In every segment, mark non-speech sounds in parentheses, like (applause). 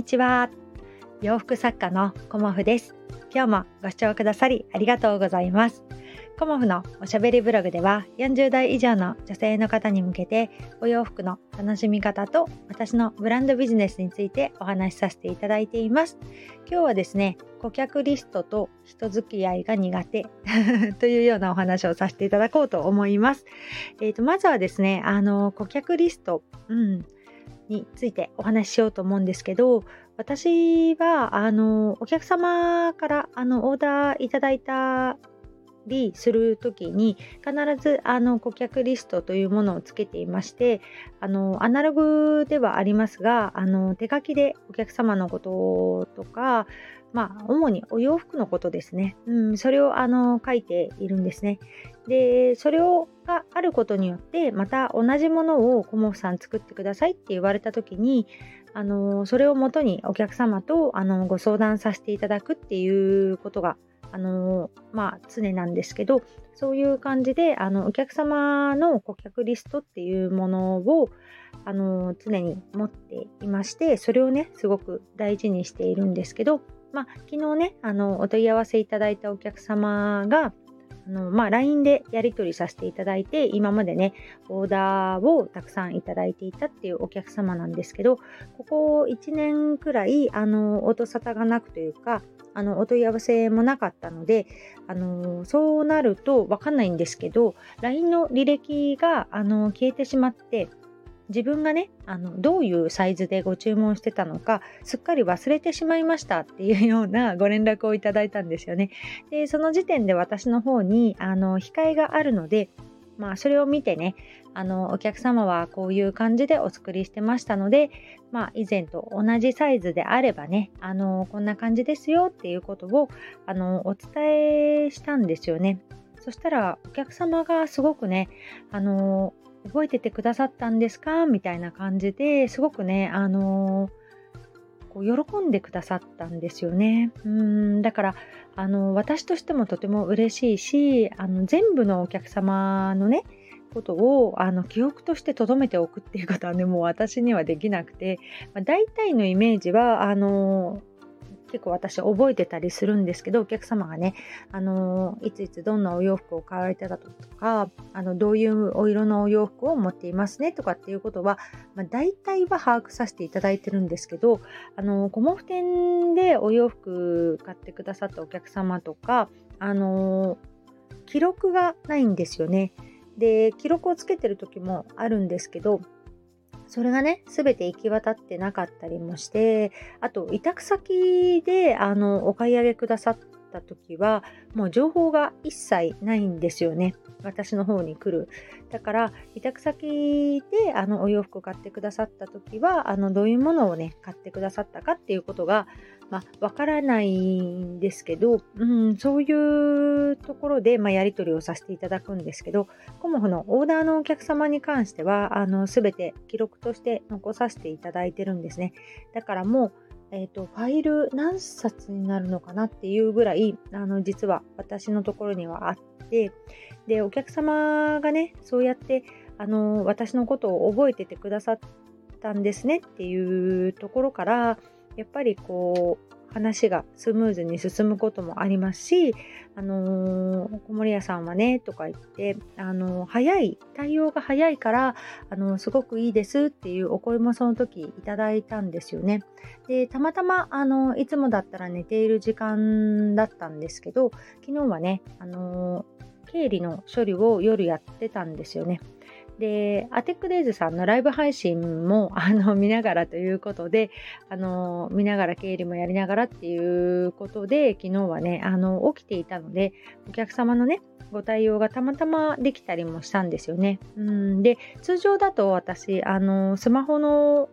にちは。洋服作家のコモフです。今日もご視聴くださりありがとうございます。コモフのおしゃべりブログでは40代以上の女性の方に向けてお洋服の楽しみ方と私のブランドビジネスについてお話しさせていただいています。今日はですね顧客リストと人付き合いが苦手 (laughs) というようなお話をさせていただこうと思います。えーと、まずはですね、あの顧客リスト、うん、についてお話ししようと思うんですけど、私はあのお客様からあのオーダーいただいたりする時に必ずあの顧客リストというものをつけていましてあのアナログではありますがあの手書きでお客様のこととかまあ、主にお洋服のことですね。うん、それをあの書いているんですね。で、それをがあることによって、また同じものをコモフさん作ってくださいって言われた時に、あのそれをもとにお客様とあのご相談させていただくっていうことがあのまあ、常なんですけどそういう感じであのお客様の顧客リストっていうものをあの常に持っていましてそれをねすごく大事にしているんですけど、まあ、昨日ねあのお問い合わせいただいたお客様があの、まあ、LINE でやり取りさせていただいて、今までね、オーダーをたくさんいただいていたっていうお客様なんですけど、ここ1年くらい、あの、音沙汰がなくというか、あの、お問い合わせもなかったので、あの、そうなるとわかんないんですけど、LINE の履歴が、あの、消えてしまって、自分がねあのどういうサイズでご注文してたのかすっかり忘れてしまいましたっていうような (laughs) ご連絡をいただいたんですよね。でその時点で私の方にあの控えがあるのでまあ、それを見てねあのお客様はこういう感じでお作りしてましたので、まあ、以前と同じサイズであればねあのこんな感じですよっていうことをあのお伝えしたんですよね。そしたらお客様がすごくねあの覚えててくださったんですか？みたいな感じですごくね、あの、こう喜んでくださったんですよね。うんだからあの私としてもとても嬉しいしあの全部のお客様のねことをあの記憶として留めておくっていうことはねもう私にはできなくて、まあ、大体のイメージはあの結構私覚えてたりするんですけどお客様がね、あのいついつどんなお洋服を買われてたとかあのどういうお色のお洋服を持っていますねとかっていうことは、まあ、大体は把握させていただいてるんですけどあのコモフ店でお洋服買ってくださったお客様とかあの記録がないんですよね。で記録をつけてる時もあるんですけどそれがね、すべて行き渡ってなかったりもして、あと、委託先で、あの、お買い上げくださった時は、もう情報が一切ないんですよね。私の方に来る。だから、委託先で、あの、お洋服を買ってくださった時は、あの、どういうものをね、買ってくださったかっていうことが、まあ、わからないんですけど、うん、そういうところで、まあ、やり取りをさせていただくんですけど、コモフのオーダーのお客様に関しては、あの、すべて記録として残させていただいてるんですね。だからもう、えっ、ー、と、ファイル何冊になるのかなっていうぐらい、あの、実は私のところにはあって、で、お客様がね、そうやって、あの、私のことを覚えててくださったんですねっていうところから、やっぱりこう話がスムーズに進むこともありますし、あのー、小森屋さんはねとか言って、あのー、早い対応が早いから、あのー、すごくいいですっていうお声もその時いただいたんですよね。でたまたま、あのいつもだったら寝ている時間だったんですけど昨日はね、あの経理の処理を夜やってたんですよね。で、アテックデイズさんのライブ配信も (laughs) あの見ながらということで、あの見ながら経理もやりながらっていうことで、昨日はね、あの起きていたので、お客様のね、ご対応がたまたまできたりもしたんですよね。うんで、通常だと私、あのスマホの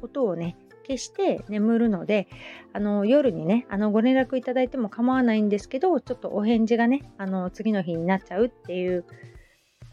音をね、消して眠るので、あの夜にね、あのご連絡いただいても構わないんですけど、ちょっとお返事がね、あの次の日になっちゃうっていう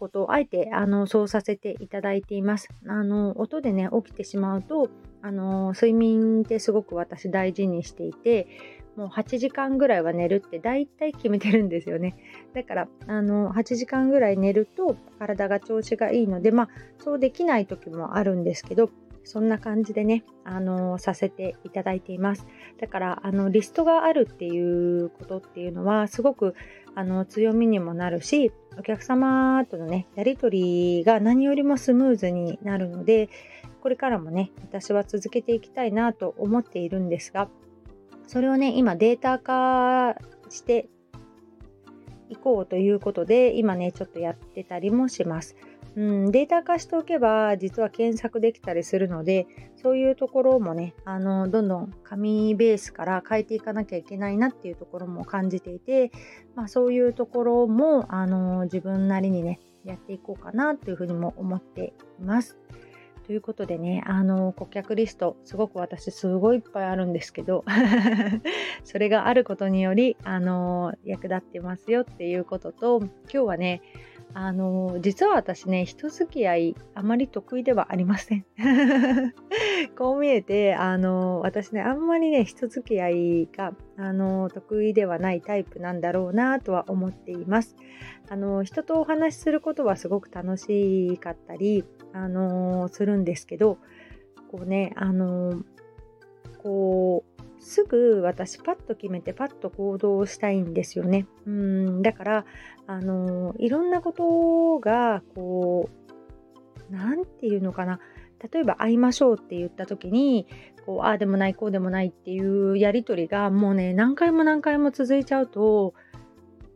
ことをあえてあのそうさせていただいています。あの音でね起きてしまうとあの睡眠ってすごく私大事にしていてもう8時間ぐらいは寝るって大体決めてるんですよね。だからあの8時間ぐらい寝ると体が調子がいいのでまあそうできない時もあるんですけどそんな感じでね、あのさせていただいています。だから、あの、リストがあるっていうことっていうのは、すごく、あの、強みにもなるし、お客様とのね、やり取りが何よりもスムーズになるので、これからもね、私は続けていきたいなと思っているんですが、それをね、今データ化していこうということで、今ね、ちょっとやってたりもします。うん、データ化しておけば実は検索できたりするのでそういうところもねあのどんどん紙ベースから変えていかなきゃいけないなっていうところも感じていて、まあ、そういうところもあの自分なりにねやっていこうかなというふうにも思っています。ということでね、あの、顧客リスト、すごく私すごいいっぱいあるんですけど、(laughs) それがあることにより、あの、役立ってますよっていうことと、今日はね、あの実は私ね人付き合いあまり得意ではありません。(laughs) こう見えてあの私ねあんまりね人付き合いがあの得意ではないタイプなんだろうなとは思っています。あの人とお話しすることはすごく楽しかったりあのするんですけどこうねあのこうすぐ私パッと決めてパッと行動したいんですよね。うんだからあのいろんなことがこう何て言うのかな。例えば会いましょうって言った時にこうああでもないこうでもないっていうやり取りがもうね何回も何回も続いちゃうと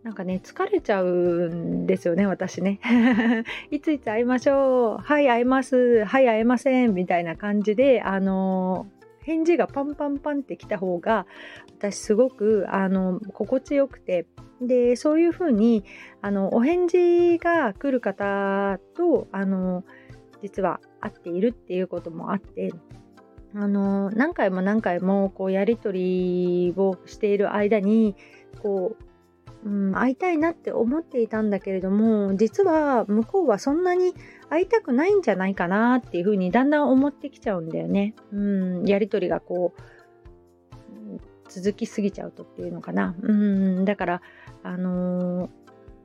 なんかね疲れちゃうんですよね私ね。(laughs) いついつ会いましょう。はい会えます。はい会えません。みたいな感じであの返事がパンパンパンってきた方が私すごくあの心地よくて。でそういうふうにあのお返事が来る方とあの実は会っているっていうこともあってあの何回も何回もこうやり取りをしている間にこううん、会いたいなって思っていたんだけれども実は向こうはそんなに会いたくないんじゃないかなっていうふうにだんだん思ってきちゃうんだよね。うん、やり取りがこう続きすぎちゃうとっていうのかな。うん、だから、あの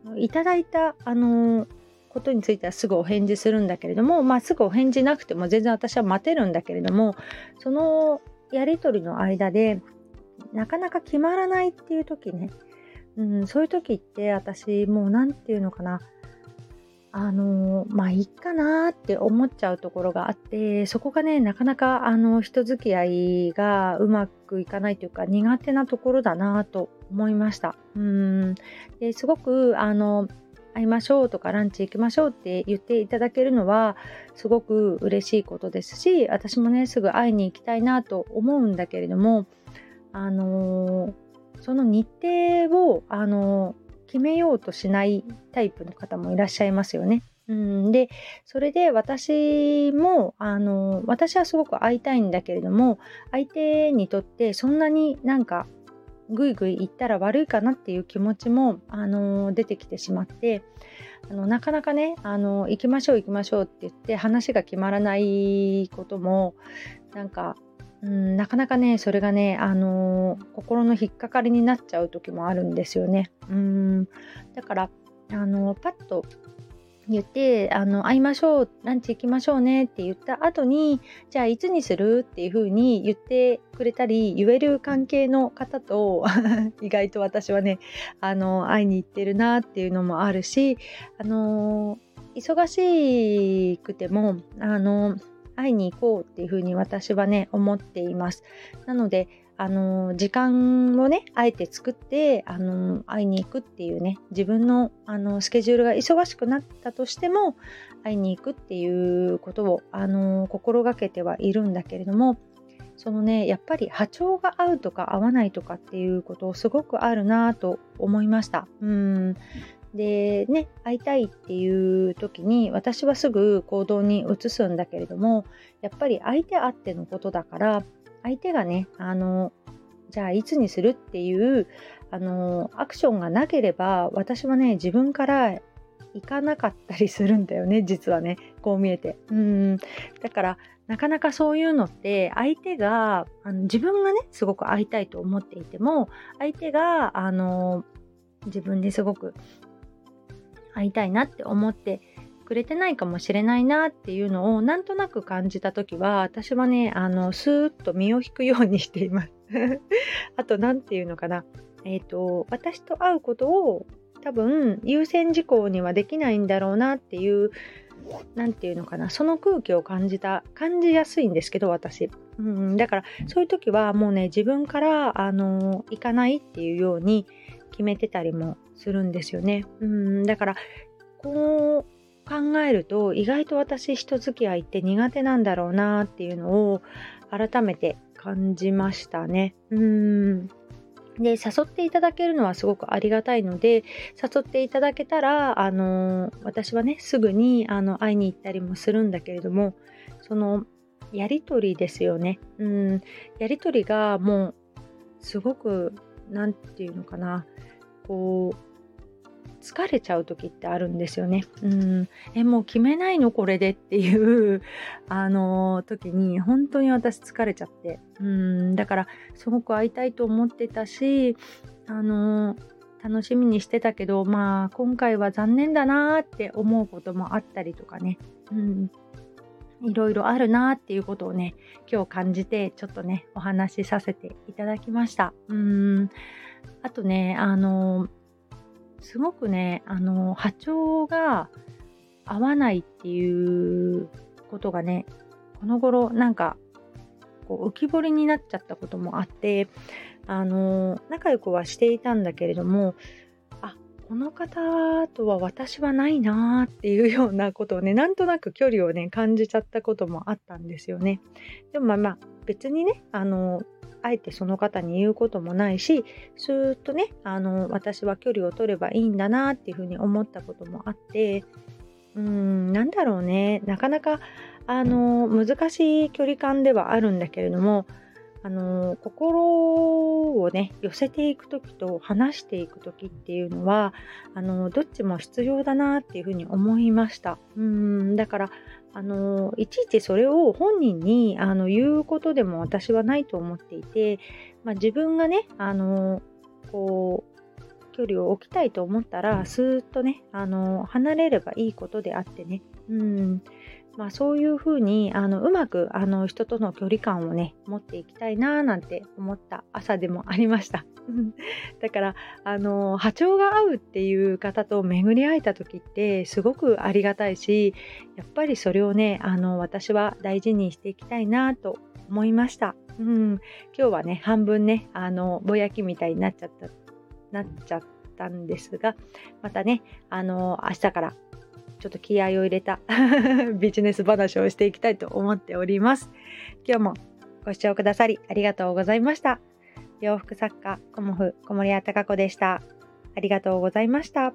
ー、いただいた、あのー、ことについてはすぐお返事するんだけれども、まあ、すぐお返事なくても全然私は待てるんだけれども、そのやり取りの間で、なかなか決まらないっていう時ね、うん、そういう時って私もう何て言うのかな。あのまあいいかなって思っちゃうところがあってそこがねなかなかあの人付き合いがうまくいかないというか苦手なところだなと思いました。うん。ですごくあの会いましょうとかランチ行きましょうって言っていただけるのはすごく嬉しいことですし私もねすぐ会いに行きたいなと思うんだけれどもあのーその日程をあの決めようとしないタイプの方もいらっしゃいますよね。うん、でそれで私もあの私はすごく会いたいんだけれども相手にとってそんなになんかぐいぐい言ったら悪いかなっていう気持ちもあの出てきてしまってあのなかなかねあの行きましょう行きましょうって言って話が決まらないこともなんかうん、なかなかねそれがね、あのー、心の引っかかりになっちゃう時もあるんですよね。うんだから、あのー、パッと言ってあの会いましょうランチ行きましょうねって言った後にじゃあいつにするっていう風に言ってくれたり言える関係の方と (laughs) 意外と私はねあの会いに行ってるなっていうのもあるしあの忙しくてもあの会いに行こうっていうふうに私はね思っています。なのであの時間をねあえて作ってあの会いに行くっていうね自分のあのスケジュールが忙しくなったとしても会いに行くっていうことをあの心がけてはいるんだけれどもそのねやっぱり波長が合うとか合わないとかっていうことをすごくあるなと思いました。うん。でね会いたいっていう時に私はすぐ行動に移すんだけれどもやっぱり相手あってのことだから相手がねあのじゃあいつにするっていうあのアクションがなければ私はね自分から行かなかったりするんだよね実はねこう見えて。うん。だからなかなかそういうのって相手があの自分がねすごく会いたいと思っていても相手があの自分ですごく会いたいなって思ってくれてないかもしれないなっていうのをなんとなく感じた時は私はねあのスーッと身を引くようにしています。(laughs) あと何て言うのかな。えっ、ー、と私と会うことを多分優先事項にはできないんだろうなっていう何て言うのかな。その空気を感じた感じやすいんですけど私、うん、だからそういう時はもうね自分からあの行かないっていうように決めてたりもするんですよね、うん、だからこう考えると意外と私人付き合いって苦手なんだろうなっていうのを改めて感じましたね。うんで、誘っていただけるのはすごくありがたいので、誘っていただけたら、あの、私はね、すぐに、あの、会いに行ったりもするんだけれども、その、やりとりですよね。うん、やりとりがもう、すごく、なんていうのかな、こう、疲れちゃう時ってあるんですよね。うん、えもう決めないのこれでっていう (laughs) あの時に本当に私疲れちゃって。うん。だからすごく会いたいと思ってたしあの楽しみにしてたけどまあ今回は残念だなって思うこともあったりとかね。うん。いろいろあるなっていうことをね今日感じてちょっとねお話しさせていただきました。うん。あとねあのすごくねあの波長が合わないっていうことがねこの頃なんかこう浮き彫りになっちゃったこともあってあの仲良くはしていたんだけれどもこの方とは私はないなーっていうようなことをねなんとなく距離をね感じちゃったこともあったんですよね。でもまあまあ別にねあのあえてその方に言うこともないしスーッとねあの私は距離を取ればいいんだなっていうふうに思ったこともあってうーんなんだろうねなかなかあの難しい距離感ではあるんだけれどもあの心をね寄せていく時と話していく時っていうのはあのどっちも必要だなっていうふうに思いました。うんだからあのいちいちそれを本人にあの言うことでも私はないと思っていて、まあ、自分がねあのこう距離を置きたいと思ったらスーッとねあの離れればいいことであってね。うん。まあ、そういうふうにあのうまくあの人との距離感をね持っていきたいななんて思った朝でもありました。(laughs) だからあの波長が合うっていう方と巡り会えた時ってすごくありがたいしやっぱりそれをねあの私は大事にしていきたいなと思いました。うん、今日はね半分ねあのぼやきみたいになっちゃったなっちゃったんですがまたねあの明日からちょっと気合を入れた (laughs) ビジネス話をしていきたいと思っております。今日もご視聴くださりありがとうございました。洋服作家、コモフ、小森屋隆子でした。ありがとうございました。